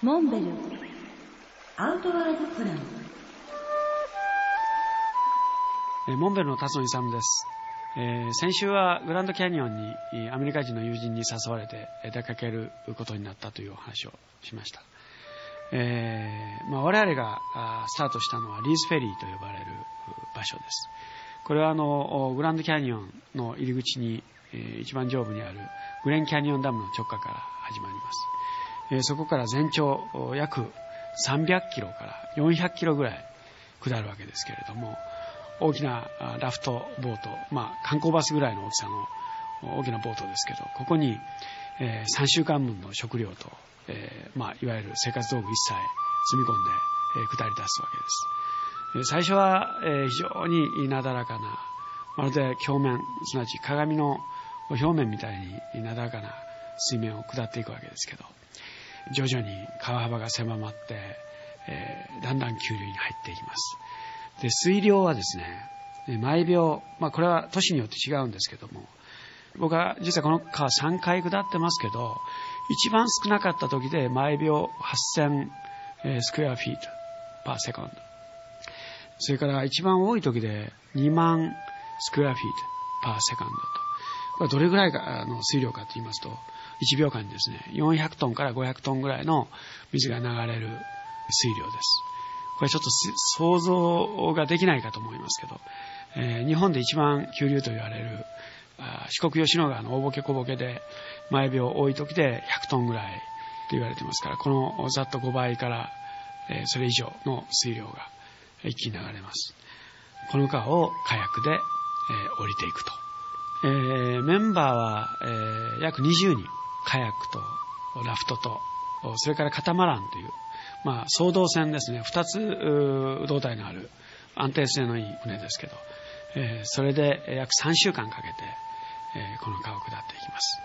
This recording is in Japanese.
モンベル。アウトワードプラン。えーモンベルの辰野勇です、えー先週はグランドキャニオンにえーアメリカ人の友人に誘われてえー出かけることになったというお話をしました、えーまあ、我々がスタートしたのはリースフェリーと呼ばれるう場所です。これはあのおグランドキャニオンの入り口に、えー一番上部にあるグレンキャニオンダムの直下から始まります、えーそこから全長約300キロから400キロぐらい下るわけですけれども大きなラフトボート、まあ、観光バスぐらいの大きさの大きなボートですけどここに、え3週間分の食料と、えまあ、いわゆる生活道具一切積み込んで、え下り出すわけです、最初は、え非常になだらかなまるで鏡面すなわち鏡の表面みたいになだらかな水面を下っていくわけですけど徐々に川幅が狭まって、えーだんだん急流に入っていきます。で水量はですね毎秒、まあ、これは都市によって違うんですけども僕は実はこの川3回下ってますけど一番少なかった時で毎秒8000スクエアフィートper second それから一番多い時で2万 square feet per second と。これどれぐらいかあの水量かと言いますと1秒間にですね400トンから500トンぐらいの水が流れる水量です。これちょっと想像ができないかと思いますけど、えー日本で一番急流と言われる四国吉野川の大歩危小歩危で毎秒多い時で100トンぐらいと言われてますからこのざっと5倍から、えーそれ以上の水量が一気に流れます。この川をカヤックで、えー降りていくと、えーメンバーは、えー約20人。カヤックとラフトとそれからカタマランという、まあ、総動船ですね。2つ胴体のある安定性のいい船ですけど、えーそれで約3週間かけて、えーこの川を下っていきます。